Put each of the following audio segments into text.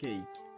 Ok,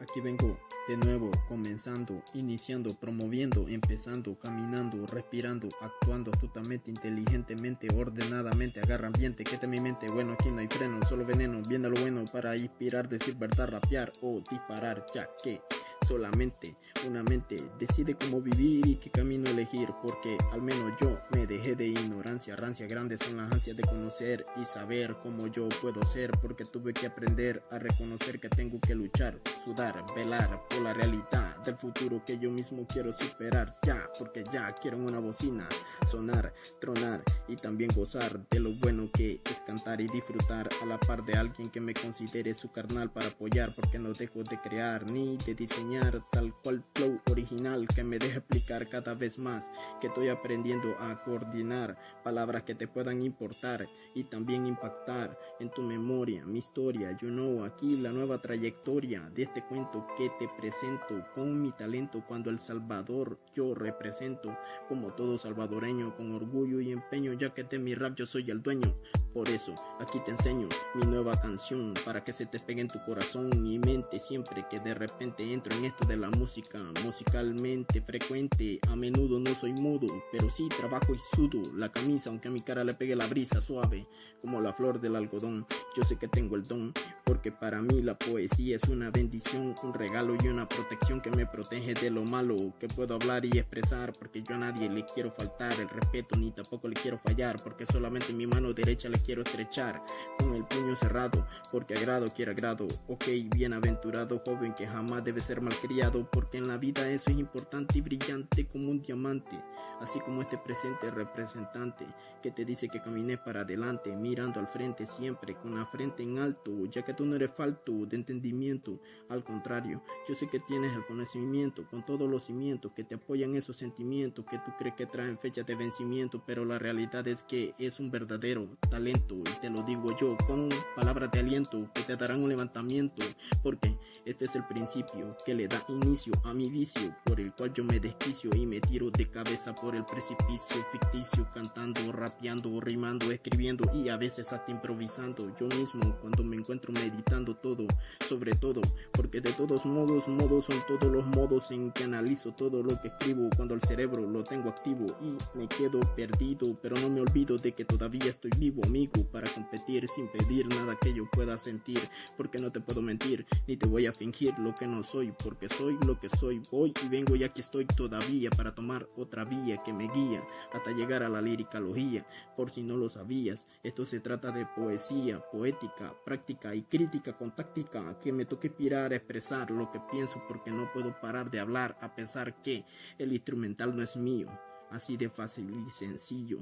aquí vengo de nuevo, comenzando, iniciando, promoviendo, empezando, caminando, respirando, actuando astutamente, inteligentemente, ordenadamente, agarra ambiente, que te mi mente, bueno, aquí no hay freno, solo veneno, viendo lo bueno para inspirar, decir verdad, rapear o disparar, ya que solamente una mente decide cómo vivir y qué camino elegir, porque al menos yo me dejé de ignorancia, rancia grande son las ansias de conocer y saber cómo yo puedo ser, porque tuve que aprender a reconocer que tengo que luchar, sudar, velar por la realidad del futuro que yo mismo quiero superar, ya, porque ya quiero una bocina, sonar, tronar y también gozar de lo bueno que es cantar y disfrutar a la par de alguien que me considere su carnal para apoyar, porque no dejo de crear ni de diseñar tal cual flow original que me deja explicar cada vez más que estoy aprendiendo a coordinar palabras que te puedan importar y también impactar en tu memoria, mi historia, you know, aquí la nueva trayectoria de este cuento que te presento con mi talento cuando El Salvador yo represento como todo salvadoreño con orgullo y empeño ya que de mi rap yo soy el dueño, por eso aquí te enseño mi nueva canción para que se te pegue en tu corazón y mente siempre que de repente entro en de la música, musicalmente frecuente. A menudo no soy mudo, pero sí trabajo y sudo la camisa, aunque a mi cara le pegue la brisa suave, como la flor del algodón. Yo sé que tengo el don, porque para mí la poesía es una bendición, un regalo y una protección que me protege de lo malo que puedo hablar y expresar, porque yo a nadie le quiero faltar el respeto ni tampoco le quiero fallar, porque solamente mi mano derecha le quiero estrechar con el puño cerrado, porque agrado quiere agrado. Ok, bienaventurado joven que jamás debe ser mal criado, porque en la vida eso es importante y brillante como un diamante, así como este presente representante que te dice que camines para adelante, mirando al frente siempre, con la frente en alto, ya que tú no eres falto de entendimiento, al contrario, yo sé que tienes el conocimiento con todos los cimientos que te apoyan esos sentimientos que tú crees que traen fecha de vencimiento, pero la realidad es que es un verdadero talento, y te lo digo yo con palabras de aliento que te darán un levantamiento, porque este es el principio que le da inicio a mi vicio, por el cual yo me desquicio y me tiro de cabeza por el precipicio ficticio, cantando, rapeando, rimando, escribiendo y a veces hasta improvisando. Yo mismo cuando me encuentro meditando todo, sobre todo, porque de todos modos, modos son todos los modos en que analizo todo lo que escribo cuando el cerebro lo tengo activo y me quedo perdido, pero no me olvido de que todavía estoy vivo, amigo, para competir sin pedir nada que yo pueda sentir, porque no te puedo mentir, ni te voy a fingir lo que no soy, porque soy lo que soy, voy y vengo y aquí estoy todavía para tomar otra vía que me guía hasta llegar a la liricalogía. Por si no lo sabías, esto se trata de poesía, poética, práctica y crítica con táctica, que me toque pirar a expresar lo que pienso porque no puedo parar de hablar a pesar que el instrumental no es mío, así de fácil y sencillo.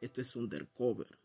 Esto es undercover.